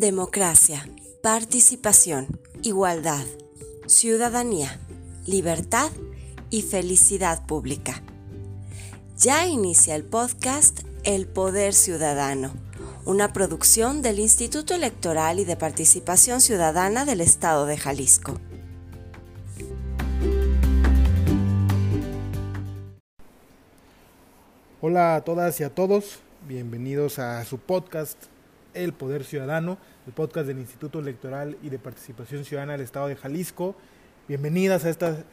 Democracia, participación, igualdad, ciudadanía, libertad y felicidad pública. Ya inicia el podcast El Poder Ciudadano, una producción del Instituto Electoral y de Participación Ciudadana del Estado de Jalisco. Hola a todas y a todos, bienvenidos a su podcast El Poder Ciudadano, el podcast del Instituto Electoral y de Participación Ciudadana del Estado de Jalisco. Bienvenidas a esta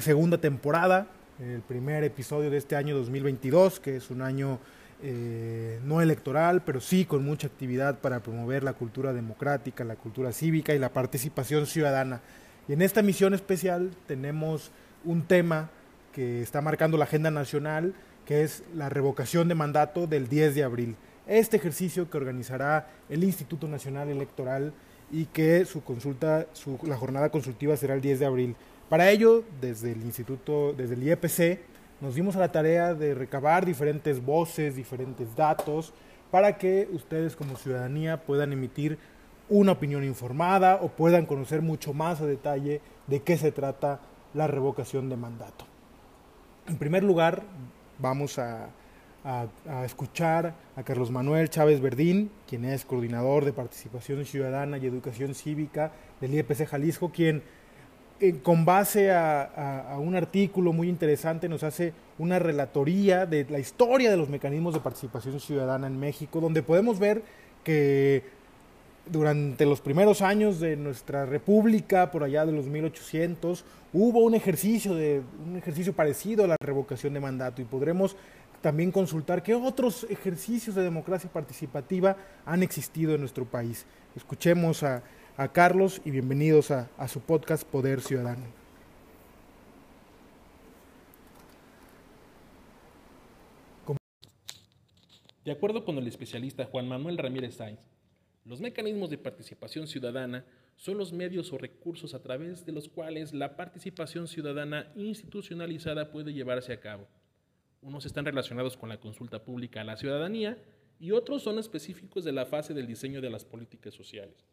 segunda temporada, el primer episodio de este año 2022, que es un año eh, no electoral, pero sí con mucha actividad para promover la cultura democrática, la cultura cívica y la participación ciudadana. Y en esta misión especial tenemos un tema que está marcando la agenda nacional, que es la revocación de mandato del 10 de abril. Este ejercicio que organizará el Instituto Nacional Electoral y que su consulta, su, la jornada consultiva será el 10 de abril. Para ello, desde el Instituto, desde el IEPC, nos dimos a la tarea de recabar diferentes voces, diferentes datos, para que ustedes como ciudadanía puedan emitir una opinión informada o puedan conocer mucho más a detalle de qué se trata la revocación de mandato. En primer lugar, vamos a, escuchar a Carlos Manuel Chávez Verdín, quien es coordinador de participación ciudadana y educación cívica del IEPC Jalisco, quien eh, con base a, un artículo muy interesante nos hace una relatoría de la historia de los mecanismos de participación ciudadana en México, donde podemos ver que durante los primeros años de nuestra república, por allá de los 1800, hubo un ejercicio, de, un ejercicio parecido a la revocación de mandato y podremos también consultar qué otros ejercicios de democracia participativa han existido en nuestro país. Escuchemos a, Carlos y bienvenidos a, a su podcast Poder Ciudadano. De acuerdo con el especialista Juan Manuel Ramírez Sainz, los mecanismos de participación ciudadana son los medios o recursos a través de los cuales la participación ciudadana institucionalizada puede llevarse a cabo. Unos están relacionados con la consulta pública a la ciudadanía y otros son específicos de la fase del diseño de las políticas sociales.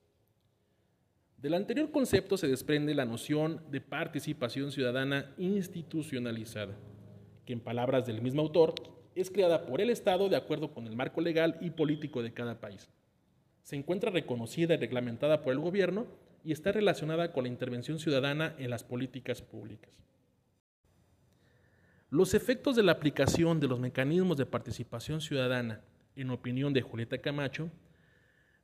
Del anterior concepto se desprende la noción de participación ciudadana institucionalizada, que en palabras del mismo autor es creada por el Estado de acuerdo con el marco legal y político de cada país se encuentra reconocida y reglamentada por el gobierno y está relacionada con la intervención ciudadana en las políticas públicas. Los efectos de la aplicación de los mecanismos de participación ciudadana, en opinión de Julieta Camacho,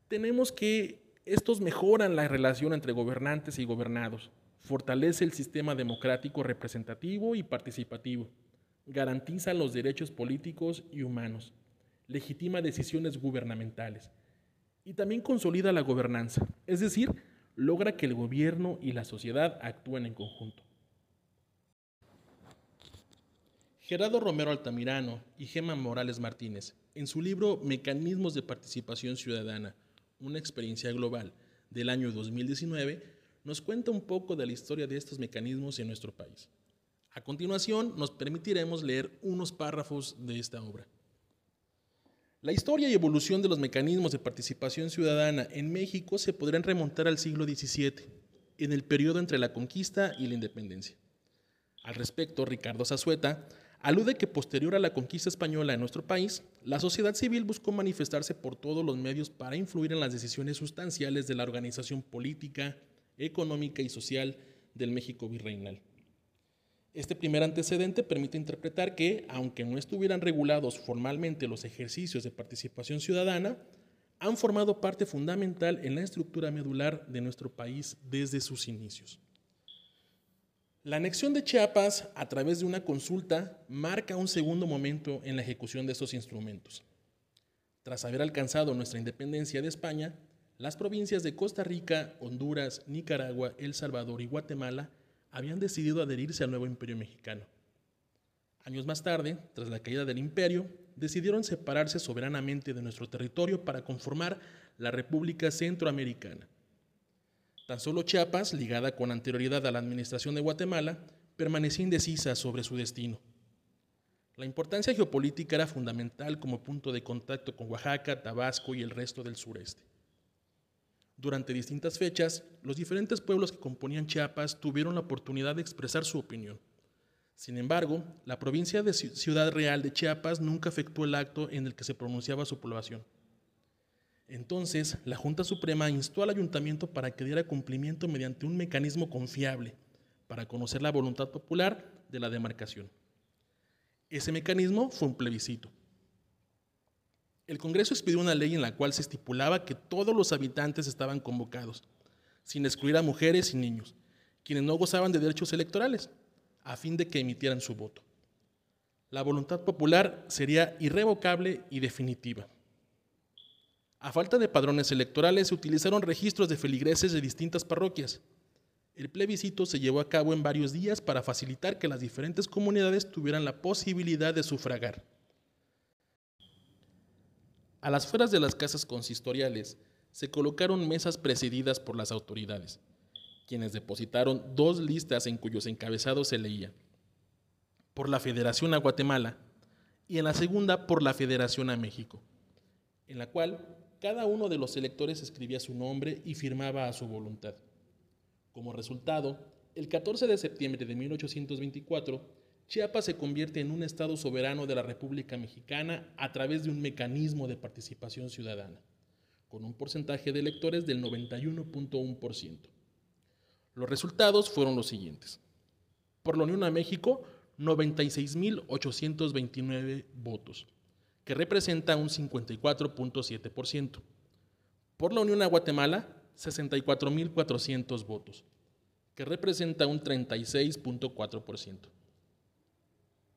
tenemos que estos mejoran la relación entre gobernantes y gobernados, fortalece el sistema democrático representativo y participativo, garantizan los derechos políticos y humanos, legitima decisiones gubernamentales, y también consolida la gobernanza, es decir, logra que el gobierno y la sociedad actúen en conjunto. Gerardo Romero Altamirano y Gema Morales Martínez, en su libro Mecanismos de Participación Ciudadana, una experiencia global del año 2019, nos cuenta un poco de la historia de estos mecanismos en nuestro país. A continuación, nos permitiremos leer unos párrafos de esta obra. La historia y evolución de los mecanismos de participación ciudadana en México se podrían remontar al siglo XVII, en el periodo entre la conquista y la independencia. Al respecto, Ricardo Zazueta alude que posterior a la conquista española en nuestro país, la sociedad civil buscó manifestarse por todos los medios para influir en las decisiones sustanciales de la organización política, económica y social del México virreinal. Este primer antecedente permite interpretar que, aunque no estuvieran regulados formalmente los ejercicios de participación ciudadana, han formado parte fundamental en la estructura medular de nuestro país desde sus inicios. La anexión de Chiapas a través de una consulta marca un segundo momento en la ejecución de estos instrumentos. Tras haber alcanzado nuestra independencia de España, las provincias de Costa Rica, Honduras, Nicaragua, El Salvador y Guatemala habían decidido adherirse al nuevo imperio mexicano. Años más tarde, tras la caída del imperio, decidieron separarse soberanamente de nuestro territorio para conformar la República Centroamericana. Tan solo Chiapas, ligada con anterioridad a la administración de Guatemala, permanecía indecisa sobre su destino. La importancia geopolítica era fundamental como punto de contacto con Oaxaca, Tabasco y el resto del sureste. Durante distintas fechas, los diferentes pueblos que componían Chiapas tuvieron la oportunidad de expresar su opinión. Sin embargo, la provincia de Ciudad Real de Chiapas nunca efectuó el acto en el que se pronunciaba su población. Entonces, la Junta Suprema instó al ayuntamiento para que diera cumplimiento mediante un mecanismo confiable para conocer la voluntad popular de la demarcación. Ese mecanismo fue un plebiscito. El Congreso expidió una ley en la cual se estipulaba que todos los habitantes estaban convocados, sin excluir a mujeres y niños, quienes no gozaban de derechos electorales, a fin de que emitieran su voto. La voluntad popular sería irrevocable y definitiva. A falta de padrones electorales se utilizaron registros de feligreses de distintas parroquias. El plebiscito se llevó a cabo en varios días para facilitar que las diferentes comunidades tuvieran la posibilidad de sufragar. A las fueras de las casas consistoriales se colocaron mesas presididas por las autoridades, quienes depositaron dos listas en cuyos encabezados se leía por la Federación a Guatemala y en la segunda por la Federación a México, en la cual cada uno de los electores escribía su nombre y firmaba a su voluntad. Como resultado, el 14 de septiembre de 1824, Chiapas se convierte en un Estado soberano de la República Mexicana a través de un mecanismo de participación ciudadana, con un porcentaje de electores del 91.1%. Los resultados fueron los siguientes. Por la Unión a México, 96.829 votos que representa un 54.7%. Por la Unión a Guatemala, 64.400 votos, que representa un 36.4%.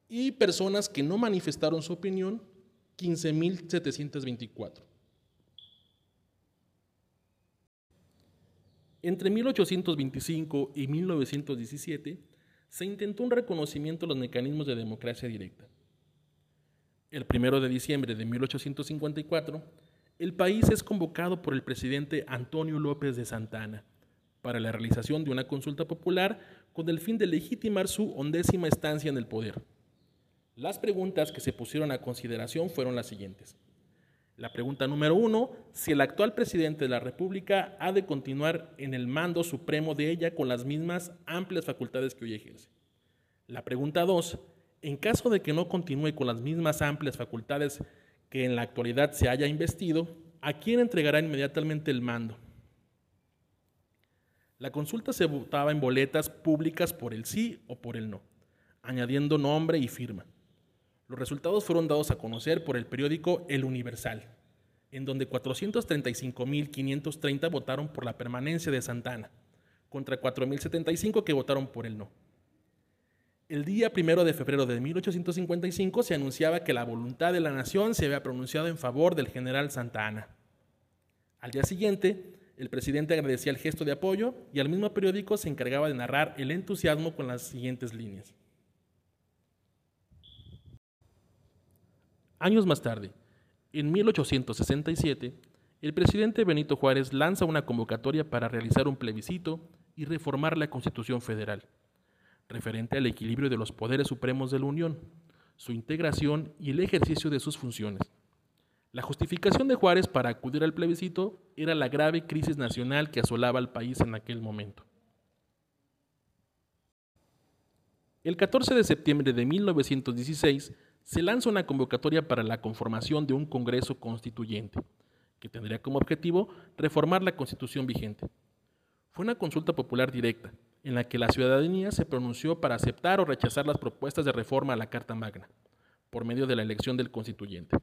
Y personas que no manifestaron su opinión, 15.724. Entre 1825 y 1917 se intentó un reconocimiento de los mecanismos de democracia directa el primero de diciembre de 1854, el país es convocado por el presidente Antonio López de Santana para la realización de una consulta popular con el fin de legitimar su undécima estancia en el poder. Las preguntas que se pusieron a consideración fueron las siguientes. La pregunta número uno, si el actual presidente de la República ha de continuar en el mando supremo de ella con las mismas amplias facultades que hoy ejerce. La pregunta dos, en caso de que no continúe con las mismas amplias facultades que en la actualidad se haya investido, ¿a quién entregará inmediatamente el mando? La consulta se votaba en boletas públicas por el sí o por el no, añadiendo nombre y firma. Los resultados fueron dados a conocer por el periódico El Universal, en donde 435.530 votaron por la permanencia de Santana, contra 4.075 que votaron por el no. El día primero de febrero de 1855 se anunciaba que la voluntad de la nación se había pronunciado en favor del general Santa Ana. Al día siguiente, el presidente agradecía el gesto de apoyo y al mismo periódico se encargaba de narrar el entusiasmo con las siguientes líneas. Años más tarde, en 1867, el presidente Benito Juárez lanza una convocatoria para realizar un plebiscito y reformar la Constitución Federal referente al equilibrio de los poderes supremos de la Unión, su integración y el ejercicio de sus funciones. La justificación de Juárez para acudir al plebiscito era la grave crisis nacional que asolaba al país en aquel momento. El 14 de septiembre de 1916 se lanza una convocatoria para la conformación de un Congreso Constituyente, que tendría como objetivo reformar la constitución vigente. Fue una consulta popular directa, en la que la ciudadanía se pronunció para aceptar o rechazar las propuestas de reforma a la Carta Magna, por medio de la elección del constituyente.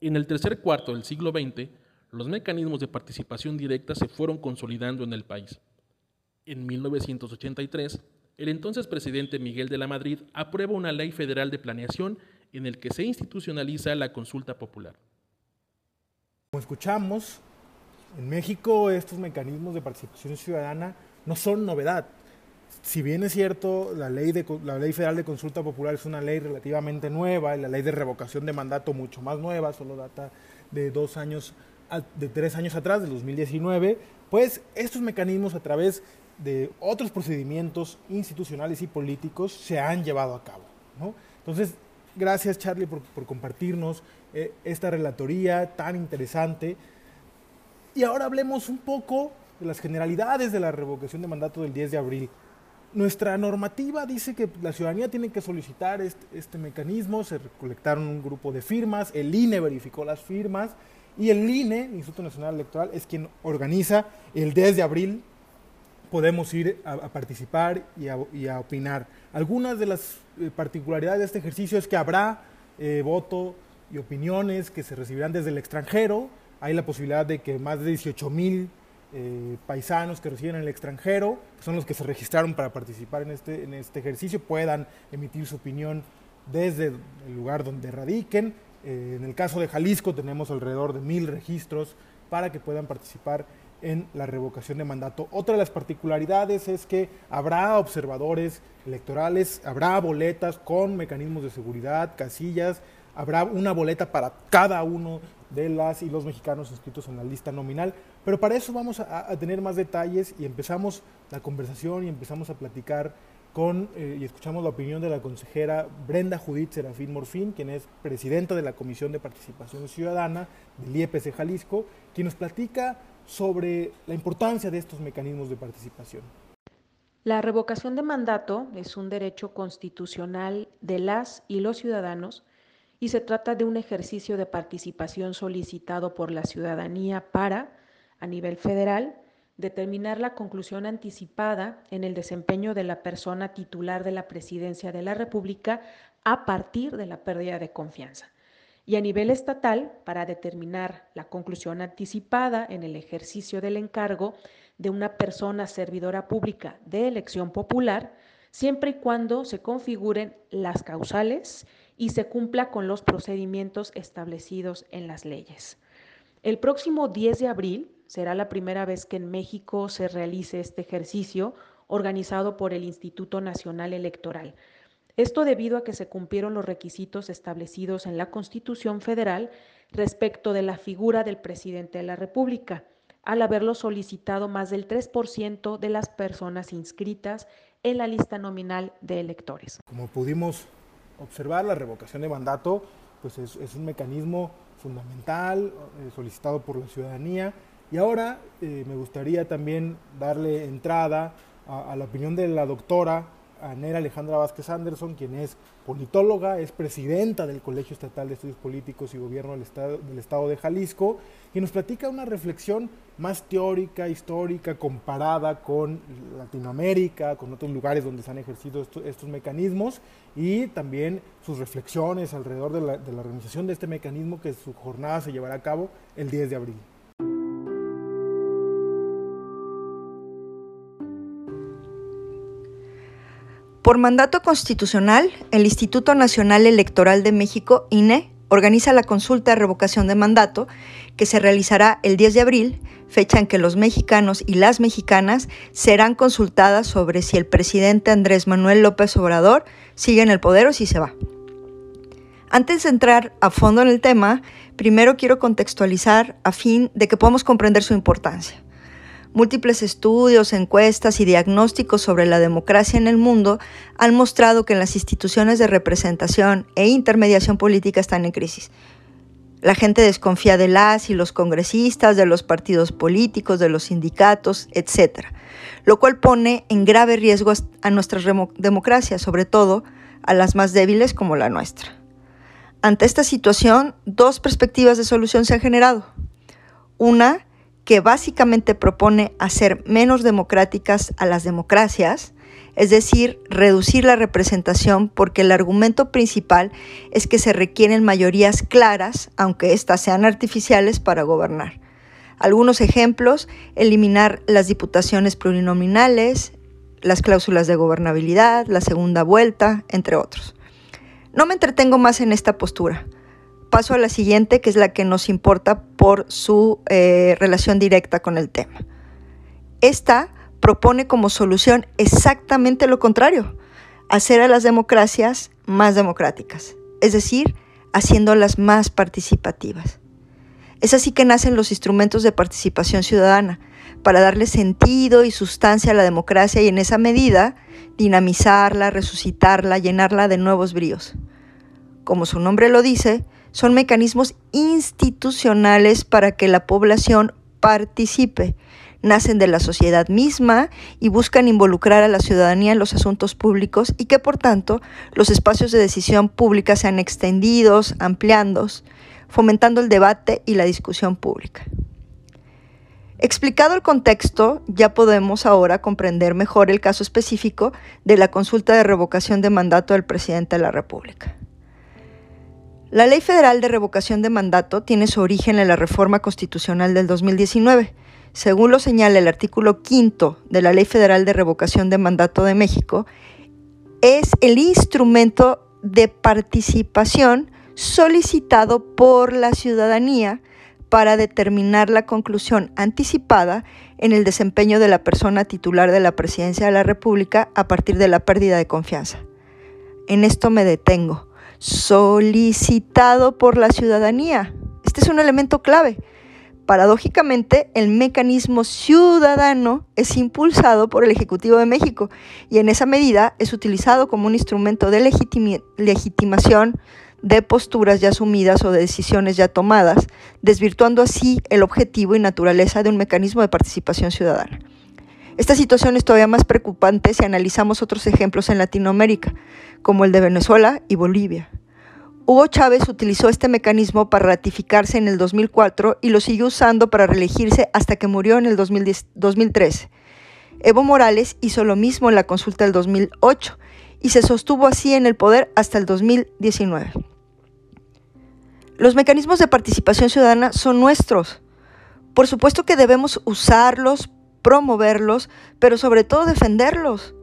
En el tercer cuarto del siglo XX, los mecanismos de participación directa se fueron consolidando en el país. En 1983, el entonces presidente Miguel de la Madrid aprueba una ley federal de planeación en el que se institucionaliza la consulta popular. Como escuchamos, en México estos mecanismos de participación ciudadana no son novedad. Si bien es cierto, la ley, federal de consulta popular es una ley relativamente nueva, la ley de revocación de mandato mucho más nueva, solo data de dos años, de tres años atrás, del 2019, pues estos mecanismos a través de otros procedimientos institucionales y políticos se han llevado a cabo. Entonces, gracias Charlie por, compartirnos eh, esta relatoría tan interesante. Y ahora hablemos un poco de las generalidades de la revocación de mandato del 10 de abril. Nuestra normativa dice que la ciudadanía tiene que solicitar este, mecanismo, se recolectaron un grupo de firmas, el INE verificó las firmas y el INE, Instituto Nacional Electoral, es quien organiza el 10 de abril. Podemos ir a, participar y a, opinar. Algunas de las eh, particularidades de este ejercicio es que habrá eh, voto y opiniones que se recibirán desde el extranjero. Hay la posibilidad de que más de 18 mil eh, paisanos que residen en el extranjero, que son los que se registraron para participar en este, en este ejercicio, puedan emitir su opinión desde el lugar donde radiquen. Eh, en el caso de Jalisco tenemos alrededor de mil registros para que puedan participar en la revocación de mandato. Otra de las particularidades es que habrá observadores electorales, habrá boletas con mecanismos de seguridad, casillas, habrá una boleta para cada uno de las y los mexicanos inscritos en la lista nominal. Pero para eso vamos a, tener más detalles y empezamos la conversación y empezamos a platicar con eh, y escuchamos la opinión de la consejera Brenda Judith Serafín Morfín, quien es presidenta de la Comisión de Participación Ciudadana del IEPC Jalisco, quien nos platica sobre la importancia de estos mecanismos de participación. La revocación de mandato es un derecho constitucional de las y los ciudadanos y se trata de un ejercicio de participación solicitado por la ciudadanía para, a nivel federal, determinar la conclusión anticipada en el desempeño de la persona titular de la presidencia de la República a partir de la pérdida de confianza. Y a nivel estatal, para determinar la conclusión anticipada en el ejercicio del encargo de una persona servidora pública de elección popular, siempre y cuando se configuren las causales y se cumpla con los procedimientos establecidos en las leyes. El próximo 10 de abril será la primera vez que en México se realice este ejercicio organizado por el Instituto Nacional Electoral. Esto debido a que se cumplieron los requisitos establecidos en la Constitución Federal respecto de la figura del presidente de la República, al haberlo solicitado más del 3% de las personas inscritas en la lista nominal de electores. Como pudimos observar, la revocación de mandato pues es, un mecanismo fundamental eh, solicitado por la ciudadanía. Y ahora eh, me gustaría también darle entrada a, la opinión de la doctora Anera Alejandra Vázquez Anderson, quien es politóloga, es presidenta del Colegio Estatal de Estudios Políticos y Gobierno del Estado, del Estado de Jalisco, y nos platica una reflexión más teórica, histórica, comparada con Latinoamérica, con otros lugares donde se han ejercido estos, mecanismos, y también sus reflexiones alrededor de la, de la organización de este mecanismo que su jornada se llevará a cabo el 10 de abril. Por mandato constitucional, el Instituto Nacional Electoral de México, INE, organiza la consulta de revocación de mandato que se realizará el 10 de abril, fecha en que los mexicanos y las mexicanas serán consultadas sobre si el presidente Andrés Manuel López Obrador sigue en el poder o si se va. Antes de entrar a fondo en el tema, primero quiero contextualizar a fin de que podamos comprender su importancia. Múltiples estudios, encuestas y diagnósticos sobre la democracia en el mundo han mostrado que las instituciones de representación e intermediación política están en crisis. La gente desconfía de las y los congresistas, de los partidos políticos, de los sindicatos, etc. Lo cual pone en grave riesgo a nuestras democracias, sobre todo a las más débiles como la nuestra. Ante esta situación, dos perspectivas de solución se han generado. Una que básicamente propone hacer menos democráticas a las democracias, es decir, reducir la representación porque el argumento principal es que se requieren mayorías claras, aunque éstas sean artificiales, para gobernar. Algunos ejemplos, eliminar las diputaciones plurinominales, las cláusulas de gobernabilidad, la segunda vuelta, entre otros. No me entretengo más en esta postura paso a la siguiente, que es la que nos importa por su eh, relación directa con el tema. Esta propone como solución exactamente lo contrario, hacer a las democracias más democráticas, es decir, haciéndolas más participativas. Es así que nacen los instrumentos de participación ciudadana, para darle sentido y sustancia a la democracia y en esa medida dinamizarla, resucitarla, llenarla de nuevos bríos. como su nombre lo dice, son mecanismos institucionales para que la población participe. Nacen de la sociedad misma y buscan involucrar a la ciudadanía en los asuntos públicos y que por tanto los espacios de decisión pública sean extendidos, ampliados, fomentando el debate y la discusión pública. Explicado el contexto, ya podemos ahora comprender mejor el caso específico de la consulta de revocación de mandato del presidente de la República. La Ley Federal de Revocación de Mandato tiene su origen en la reforma constitucional del 2019. Según lo señala el artículo 5 de la Ley Federal de Revocación de Mandato de México, es el instrumento de participación solicitado por la ciudadanía para determinar la conclusión anticipada en el desempeño de la persona titular de la presidencia de la República a partir de la pérdida de confianza. En esto me detengo solicitado por la ciudadanía. Este es un elemento clave. Paradójicamente, el mecanismo ciudadano es impulsado por el Ejecutivo de México y en esa medida es utilizado como un instrumento de legitimación de posturas ya asumidas o de decisiones ya tomadas, desvirtuando así el objetivo y naturaleza de un mecanismo de participación ciudadana. Esta situación es todavía más preocupante si analizamos otros ejemplos en Latinoamérica, como el de Venezuela y Bolivia. Hugo Chávez utilizó este mecanismo para ratificarse en el 2004 y lo siguió usando para reelegirse hasta que murió en el 2013. Evo Morales hizo lo mismo en la consulta del 2008 y se sostuvo así en el poder hasta el 2019. Los mecanismos de participación ciudadana son nuestros. Por supuesto que debemos usarlos, promoverlos, pero sobre todo defenderlos.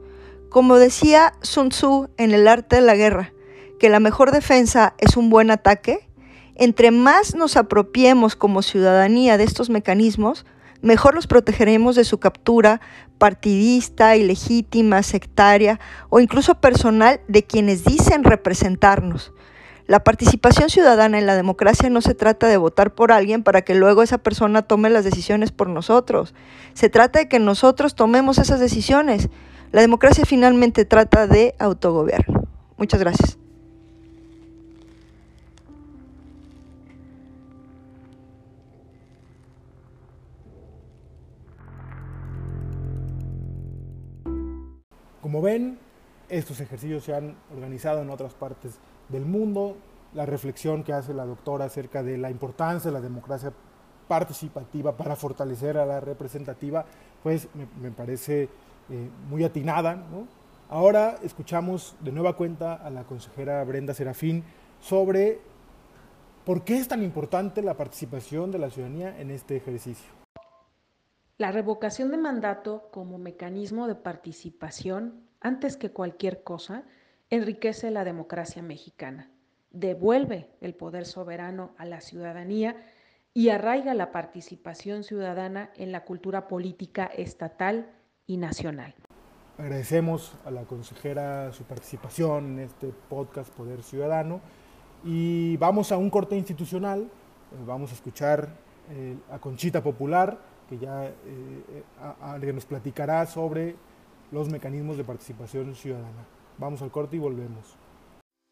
Como decía Sun Tzu en El arte de la guerra, que la mejor defensa es un buen ataque, entre más nos apropiemos como ciudadanía de estos mecanismos, mejor los protegeremos de su captura partidista, ilegítima, sectaria o incluso personal de quienes dicen representarnos. La participación ciudadana en la democracia no se trata de votar por alguien para que luego esa persona tome las decisiones por nosotros. Se trata de que nosotros tomemos esas decisiones. La democracia finalmente trata de autogobierno. Muchas gracias. Como ven, estos ejercicios se han organizado en otras partes del mundo, la reflexión que hace la doctora acerca de la importancia de la democracia participativa para fortalecer a la representativa, pues me, parece eh, muy atinada. Ahora escuchamos de nueva cuenta a la consejera Brenda Serafín sobre por qué es tan importante la participación de la ciudadanía en este ejercicio. La revocación de mandato como mecanismo de participación, antes que cualquier cosa, enriquece la democracia mexicana, devuelve el poder soberano a la ciudadanía y arraiga la participación ciudadana en la cultura política estatal y nacional. Agradecemos a la consejera su participación en este podcast Poder Ciudadano y vamos a un corte institucional, eh, vamos a escuchar eh, a Conchita Popular, que ya eh, nos platicará sobre los mecanismos de participación ciudadana. Vamos al corte y volvemos.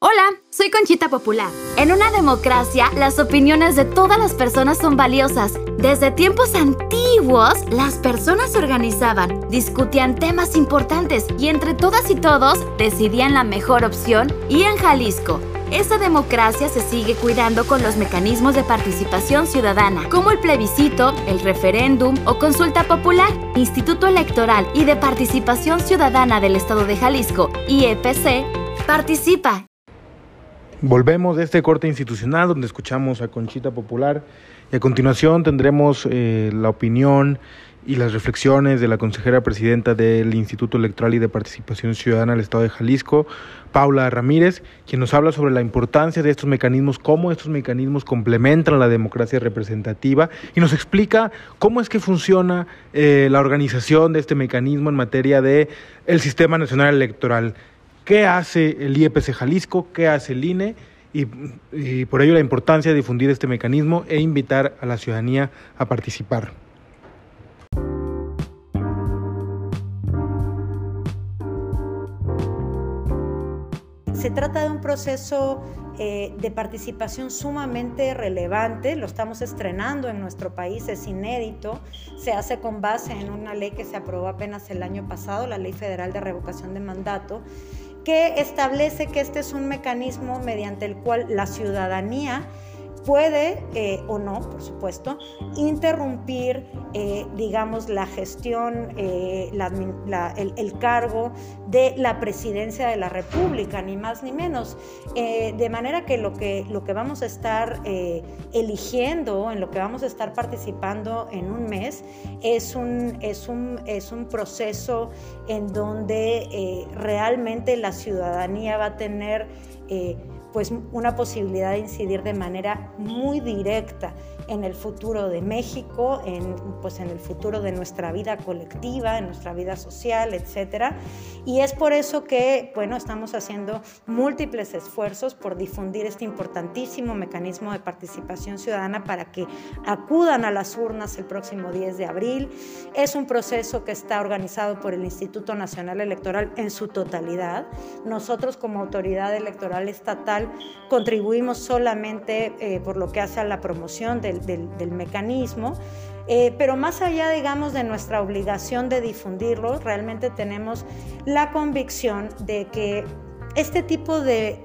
Hola, soy Conchita Popular. En una democracia, las opiniones de todas las personas son valiosas. Desde tiempos antiguos, las personas se organizaban, discutían temas importantes y entre todas y todos decidían la mejor opción y en Jalisco. Esa democracia se sigue cuidando con los mecanismos de participación ciudadana, como el plebiscito, el referéndum o consulta popular. Instituto Electoral y de Participación Ciudadana del Estado de Jalisco, IEPC, participa. Volvemos de este corte institucional donde escuchamos a Conchita Popular y a continuación tendremos eh, la opinión y las reflexiones de la consejera presidenta del Instituto Electoral y de Participación Ciudadana del Estado de Jalisco, Paula Ramírez, quien nos habla sobre la importancia de estos mecanismos, cómo estos mecanismos complementan la democracia representativa y nos explica cómo es que funciona eh, la organización de este mecanismo en materia de el Sistema Nacional Electoral. ¿Qué hace el IEPC Jalisco? ¿Qué hace el INE? Y, y por ello la importancia de difundir este mecanismo e invitar a la ciudadanía a participar. Se trata de un proceso eh, de participación sumamente relevante, lo estamos estrenando en nuestro país, es inédito, se hace con base en una ley que se aprobó apenas el año pasado, la Ley Federal de Revocación de Mandato, que establece que este es un mecanismo mediante el cual la ciudadanía puede eh, o no, por supuesto, interrumpir, eh, digamos, la gestión, eh, el, cargo de la presidencia de la República, ni más ni menos. de manera que lo, que lo que vamos a estar eligiendo, en lo que vamos a estar participando en un mes, es un, es un, es un proceso en donde realmente la ciudadanía va a tener pues una posibilidad de incidir de manera muy directa en el futuro de México, en, pues en el futuro de nuestra vida colectiva, en nuestra vida social, etc. Y es por eso que, bueno, estamos haciendo múltiples esfuerzos por difundir este importantísimo mecanismo de participación ciudadana para que acudan a las urnas el próximo 10 de abril. Es un proceso que está organizado por el Instituto Nacional Electoral en su totalidad. Nosotros como autoridad electoral estatal contribuimos solamente eh, por lo que hace a la promoción del del, mecanismo. Eh, pero más allá, digamos, de nuestra obligación de difundirlo, realmente tenemos la convicción de que este tipo de,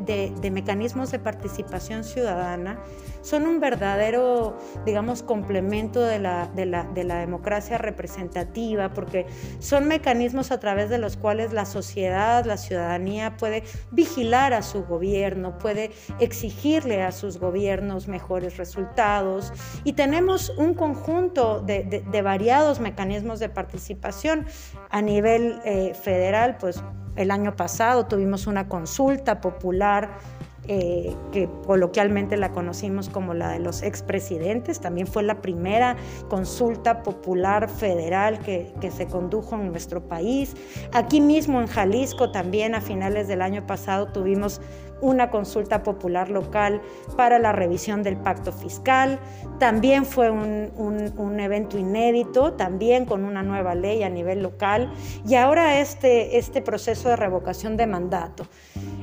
mecanismos de participación ciudadana son un verdadero, digamos, complemento de la, de la, democracia representativa, porque son mecanismos a través de los cuales la sociedad, la ciudadanía puede vigilar a su gobierno, puede exigirle a sus gobiernos mejores resultados. Y tenemos un conjunto de, variados mecanismos de participación a nivel eh, federal, pues el año pasado tuvimos una consulta popular eh, que coloquialmente la conocimos como la de los expresidentes. También fue la primera consulta popular federal que, que, se condujo en nuestro país. Aquí mismo en Jalisco también a finales del año pasado tuvimos una consulta popular local para la revisión del pacto fiscal. También fue un, un, evento inédito, también con una nueva ley a nivel local. Y ahora este, este proceso de revocación de mandato.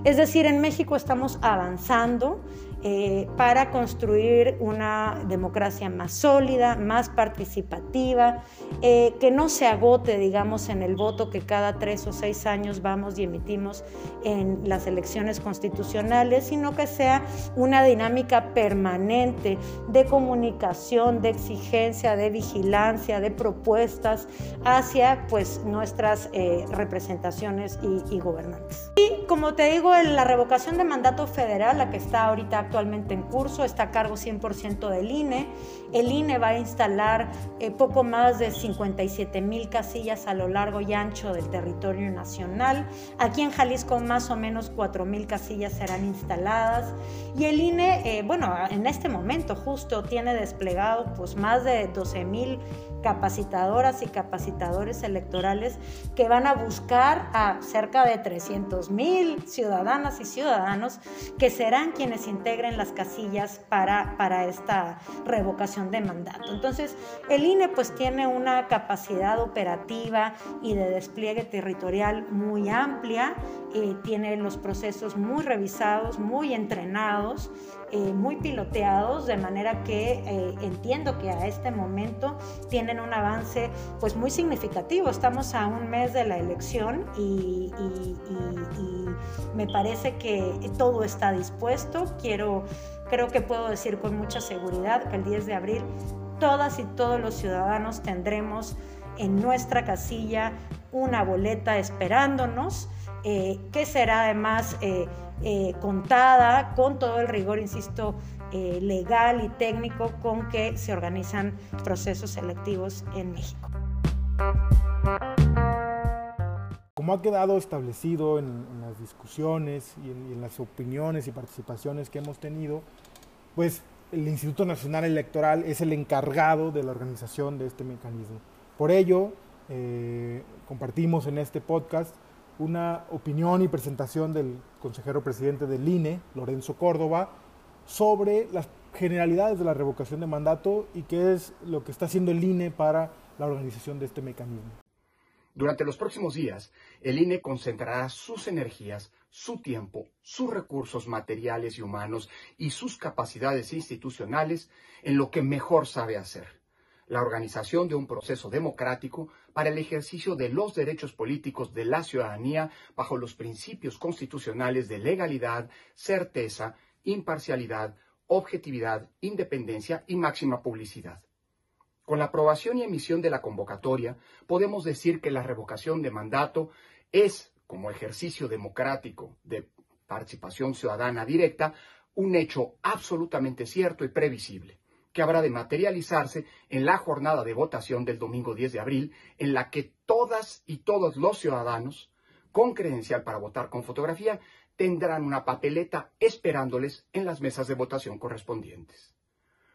Es decir, en México estamos avanzando eh, para construir una democracia más sólida, más participativa, eh, que no se agote, digamos, en el voto que cada tres o seis años vamos y emitimos en las elecciones constitucionales, sino que sea una dinámica permanente de comunicación, de exigencia, de vigilancia, de propuestas hacia pues, nuestras eh, representaciones y, y gobernantes. Y como te digo, la revocación de mandato federal, la que está ahorita actualmente en curso, está a cargo 100% del INE. El INE va a instalar eh, poco más de 57 mil casillas a lo largo y ancho del territorio nacional. Aquí en Jalisco más o menos 4 mil casillas serán instaladas. Y el INE, eh, bueno, en este momento justo tiene desplegado pues más de 12 mil capacitadoras y capacitadores electorales que van a buscar a cerca de 300 mil ciudadanas y ciudadanos que serán quienes integren las casillas para, para esta revocación de mandato. Entonces, el INE pues tiene una capacidad operativa y de despliegue territorial muy amplia, eh, tiene los procesos muy revisados, muy entrenados, eh, muy piloteados, de manera que eh, entiendo que a este momento un avance pues muy significativo. Estamos a un mes de la elección y, me parece que todo está dispuesto. Quiero, creo que puedo decir con mucha seguridad que el 10 de abril todas y todos los ciudadanos tendremos en nuestra casilla una boleta esperándonos, eh, que será además eh, contada con todo el rigor, insisto, eh, legal y técnico con que se organizan procesos selectivos en México. Como ha quedado establecido en, las discusiones y en, las opiniones y participaciones que hemos tenido, pues el Instituto Nacional Electoral es el encargado de la organización de este mecanismo. Por ello, eh, compartimos en este podcast una opinión y presentación del consejero presidente del INE, Lorenzo Córdoba, sobre las generalidades de la revocación de mandato y qué es lo que está haciendo el INE para la organización de este mecanismo. Durante los próximos días, el INE concentrará sus energías, su tiempo, sus recursos materiales y humanos y sus capacidades institucionales en lo que mejor sabe hacer, la organización de un proceso democrático para el ejercicio de los derechos políticos de la ciudadanía bajo los principios constitucionales de legalidad, certeza, imparcialidad, objetividad, independencia y máxima publicidad. Con la aprobación y emisión de la convocatoria, podemos decir que la revocación de mandato es, como ejercicio democrático de participación ciudadana directa, un hecho absolutamente cierto y previsible que habrá de materializarse en la jornada de votación del domingo 10 de abril, en la que todas y todos los ciudadanos con credencial para votar con fotografía tendrán una papeleta esperándoles en las mesas de votación correspondientes.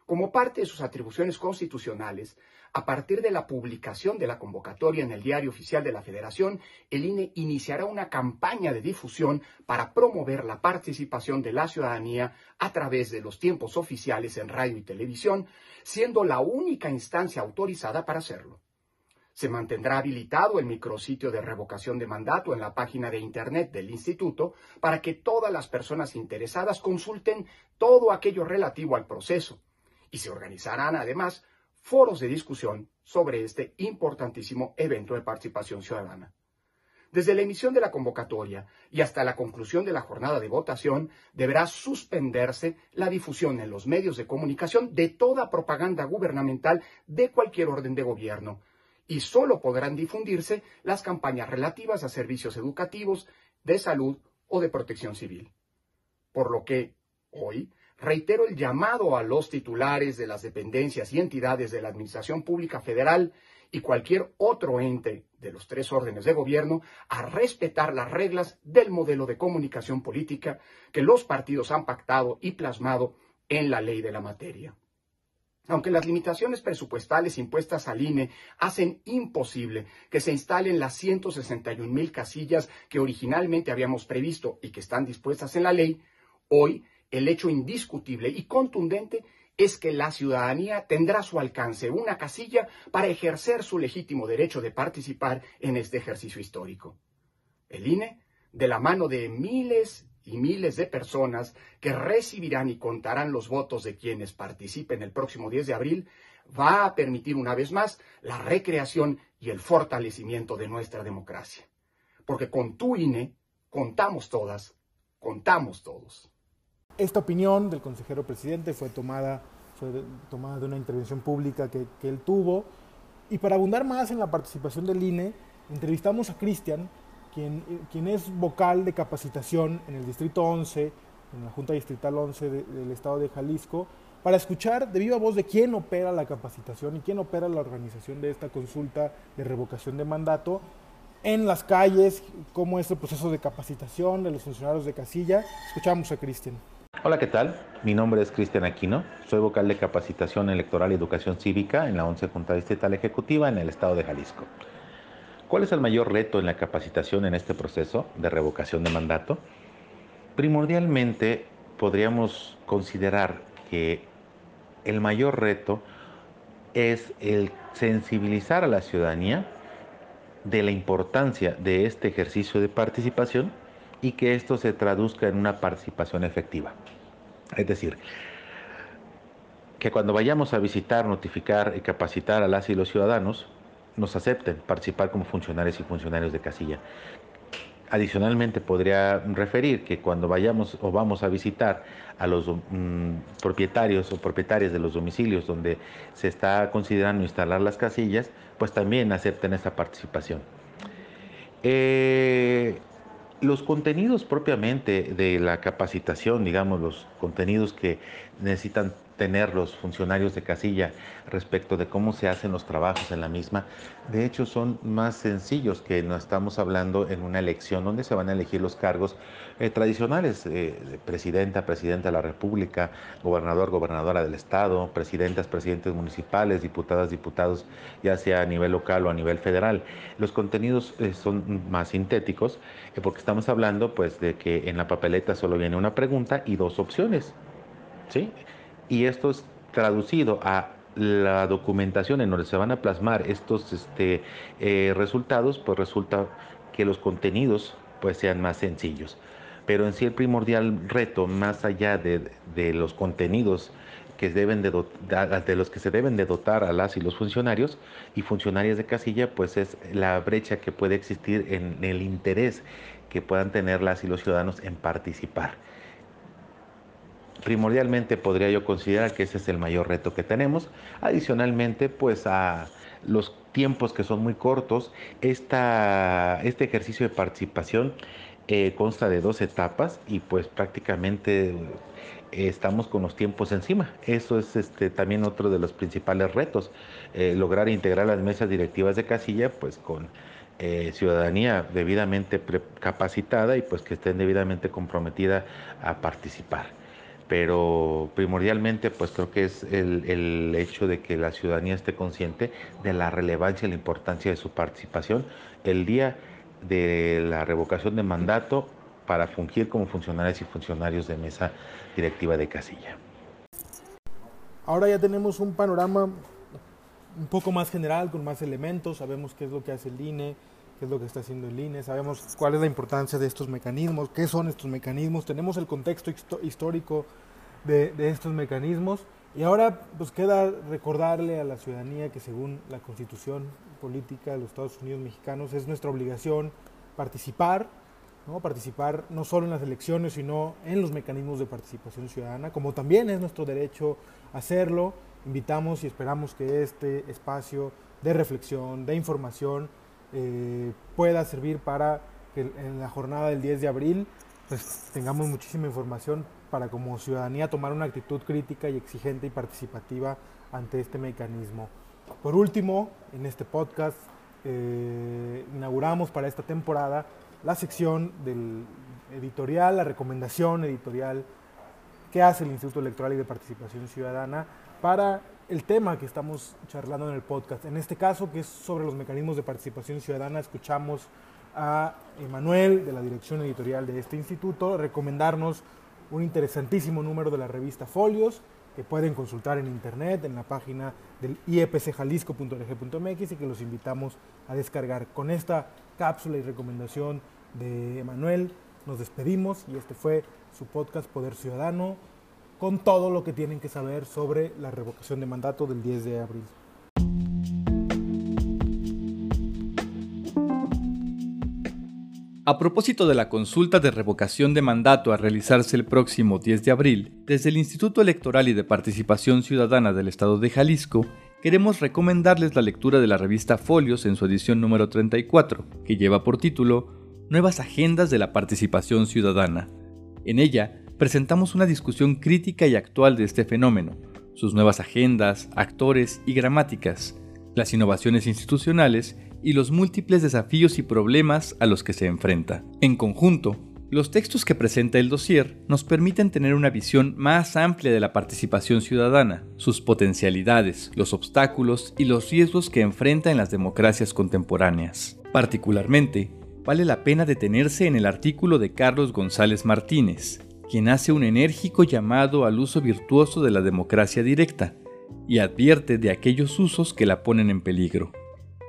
Como parte de sus atribuciones constitucionales, a partir de la publicación de la convocatoria en el Diario Oficial de la Federación, el INE iniciará una campaña de difusión para promover la participación de la ciudadanía a través de los tiempos oficiales en radio y televisión, siendo la única instancia autorizada para hacerlo. Se mantendrá habilitado el micrositio de revocación de mandato en la página de Internet del Instituto para que todas las personas interesadas consulten todo aquello relativo al proceso. Y se organizarán además foros de discusión sobre este importantísimo evento de participación ciudadana. Desde la emisión de la convocatoria y hasta la conclusión de la jornada de votación, deberá suspenderse la difusión en los medios de comunicación de toda propaganda gubernamental de cualquier orden de gobierno, y solo podrán difundirse las campañas relativas a servicios educativos, de salud o de protección civil. Por lo que, hoy, reitero el llamado a los titulares de las dependencias y entidades de la Administración Pública Federal y cualquier otro ente de los tres órdenes de gobierno a respetar las reglas del modelo de comunicación política que los partidos han pactado y plasmado en la ley de la materia. Aunque las limitaciones presupuestales impuestas al INE hacen imposible que se instalen las 161 mil casillas que originalmente habíamos previsto y que están dispuestas en la ley, hoy el hecho indiscutible y contundente es que la ciudadanía tendrá a su alcance una casilla para ejercer su legítimo derecho de participar en este ejercicio histórico. El INE, de la mano de miles y miles de personas que recibirán y contarán los votos de quienes participen el próximo 10 de abril, va a permitir una vez más la recreación y el fortalecimiento de nuestra democracia. Porque con tu INE contamos todas, contamos todos. Esta opinión del consejero presidente fue tomada, fue tomada de una intervención pública que, que él tuvo. Y para abundar más en la participación del INE, entrevistamos a Cristian, quien, es vocal de capacitación en el Distrito 11, en la Junta Distrital 11 de, del Estado de Jalisco, para escuchar de viva voz de quién opera la capacitación y quién opera la organización de esta consulta de revocación de mandato en las calles, cómo es el proceso de capacitación de los funcionarios de casilla. Escuchamos a Cristian. Hola, ¿qué tal? Mi nombre es Cristian Aquino, soy vocal de capacitación electoral y educación cívica en la 11 Junta Distrital Ejecutiva en el estado de Jalisco. ¿Cuál es el mayor reto en la capacitación en este proceso de revocación de mandato? Primordialmente podríamos considerar que el mayor reto es el sensibilizar a la ciudadanía de la importancia de este ejercicio de participación y que esto se traduzca en una participación efectiva. Es decir, que cuando vayamos a visitar, notificar y capacitar a las y los ciudadanos, nos acepten participar como funcionarios y funcionarios de casilla. Adicionalmente, podría referir que cuando vayamos o vamos a visitar a los mm, propietarios o propietarias de los domicilios donde se está considerando instalar las casillas, pues también acepten esa participación. Eh, los contenidos propiamente de la capacitación, digamos, los contenidos que necesitan tener los funcionarios de casilla respecto de cómo se hacen los trabajos en la misma, de hecho son más sencillos que no estamos hablando en una elección donde se van a elegir los cargos eh, tradicionales, eh, presidenta, presidenta de la República, gobernador, gobernadora del Estado, presidentas, presidentes municipales, diputadas, diputados, ya sea a nivel local o a nivel federal. Los contenidos eh, son más sintéticos porque estamos hablando pues de que en la papeleta solo viene una pregunta y dos opciones. ¿Sí? Y esto es traducido a la documentación en donde se van a plasmar estos este, eh, resultados, pues resulta que los contenidos pues sean más sencillos. Pero en sí el primordial reto, más allá de, los contenidos que deben de, de los que se deben de dotar a las y los funcionarios y funcionarias de casilla, pues es la brecha que puede existir en el interés que puedan tener las y los ciudadanos en participar primordialmente podría yo considerar que ese es el mayor reto que tenemos. Adicionalmente, pues a los tiempos que son muy cortos, esta, este ejercicio de participación eh, consta de dos etapas y pues prácticamente eh, estamos con los tiempos encima. Eso es este, también otro de los principales retos, eh, lograr integrar las mesas directivas de casilla pues con ciudadanía debidamente capacitada y pues que estén debidamente comprometida a participar pero primordialmente pues creo que es el, hecho de que la ciudadanía esté consciente de la relevancia y la importancia de su participación el día de la revocación de mandato para fungir como funcionarios y funcionarios de mesa directiva de casilla. Ahora ya tenemos un panorama un poco más general, con más elementos, sabemos qué es lo que hace el INE, qué es lo que está haciendo el INE, sabemos cuál es la importancia de estos mecanismos, qué son estos mecanismos, tenemos el contexto histórico de, estos mecanismos y ahora pues queda recordarle a la ciudadanía que según la constitución política de los Estados Unidos mexicanos es nuestra obligación participar, ¿no? participar no solo en las elecciones, sino en los mecanismos de participación ciudadana, como también es nuestro derecho hacerlo. Invitamos y esperamos que este espacio de reflexión, de información, eh, pueda servir para que en la jornada del 10 de abril pues, tengamos muchísima información para como ciudadanía tomar una actitud crítica y exigente y participativa ante este mecanismo. Por último, en este podcast eh, inauguramos para esta temporada la sección del editorial, la recomendación editorial que hace el Instituto Electoral y de Participación Ciudadana para el tema que estamos charlando en el podcast. En este caso, que es sobre los mecanismos de participación ciudadana, escuchamos a Emanuel de la dirección editorial de este instituto recomendarnos un interesantísimo número de la revista Folios que pueden consultar en internet en la página del iepcjalisco.org.mx y que los invitamos a descargar. Con esta cápsula y recomendación de Emanuel nos despedimos y este fue su podcast Poder Ciudadano con todo lo que tienen que saber sobre la revocación de mandato del 10 de abril. A propósito de la consulta de revocación de mandato a realizarse el próximo 10 de abril, desde el Instituto Electoral y de Participación Ciudadana del Estado de Jalisco, queremos recomendarles la lectura de la revista Folios en su edición número 34, que lleva por título Nuevas Agendas de la Participación Ciudadana. En ella, presentamos una discusión crítica y actual de este fenómeno, sus nuevas agendas, actores y gramáticas, las innovaciones institucionales y los múltiples desafíos y problemas a los que se enfrenta. En conjunto, los textos que presenta el dossier nos permiten tener una visión más amplia de la participación ciudadana, sus potencialidades, los obstáculos y los riesgos que enfrenta en las democracias contemporáneas. Particularmente, vale la pena detenerse en el artículo de Carlos González Martínez, quien hace un enérgico llamado al uso virtuoso de la democracia directa y advierte de aquellos usos que la ponen en peligro.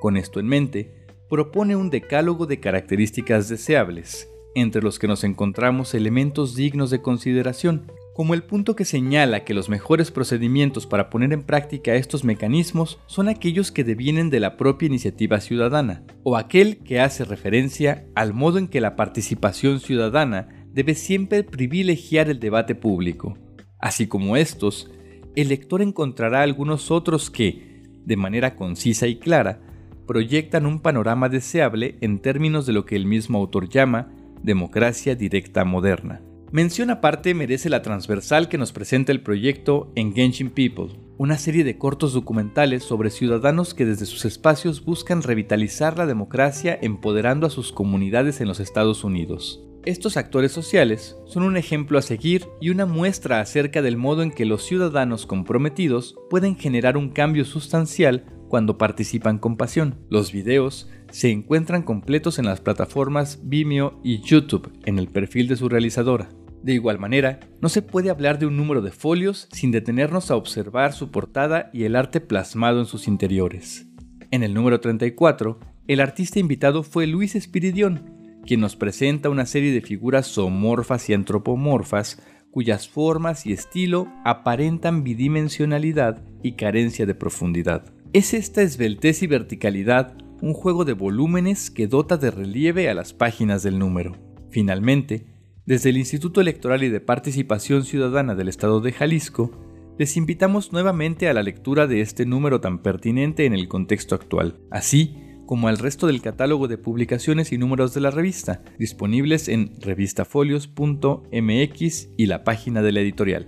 Con esto en mente, propone un decálogo de características deseables, entre los que nos encontramos elementos dignos de consideración, como el punto que señala que los mejores procedimientos para poner en práctica estos mecanismos son aquellos que devienen de la propia iniciativa ciudadana, o aquel que hace referencia al modo en que la participación ciudadana debe siempre privilegiar el debate público. Así como estos, el lector encontrará algunos otros que, de manera concisa y clara, proyectan un panorama deseable en términos de lo que el mismo autor llama democracia directa moderna. Mención aparte merece la transversal que nos presenta el proyecto Engaging People, una serie de cortos documentales sobre ciudadanos que desde sus espacios buscan revitalizar la democracia empoderando a sus comunidades en los Estados Unidos. Estos actores sociales son un ejemplo a seguir y una muestra acerca del modo en que los ciudadanos comprometidos pueden generar un cambio sustancial cuando participan con pasión. Los videos se encuentran completos en las plataformas Vimeo y YouTube en el perfil de su realizadora. De igual manera, no se puede hablar de un número de folios sin detenernos a observar su portada y el arte plasmado en sus interiores. En el número 34, el artista invitado fue Luis Espiridión, quien nos presenta una serie de figuras zoomorfas y antropomorfas cuyas formas y estilo aparentan bidimensionalidad y carencia de profundidad. Es esta esbeltez y verticalidad un juego de volúmenes que dota de relieve a las páginas del número. Finalmente, desde el Instituto Electoral y de Participación Ciudadana del Estado de Jalisco, les invitamos nuevamente a la lectura de este número tan pertinente en el contexto actual, así como al resto del catálogo de publicaciones y números de la revista, disponibles en revistafolios.mx y la página de la editorial.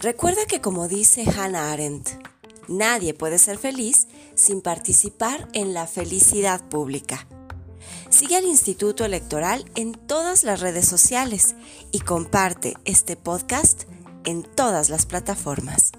Recuerda que como dice Hannah Arendt, Nadie puede ser feliz sin participar en la felicidad pública. Sigue al Instituto Electoral en todas las redes sociales y comparte este podcast en todas las plataformas.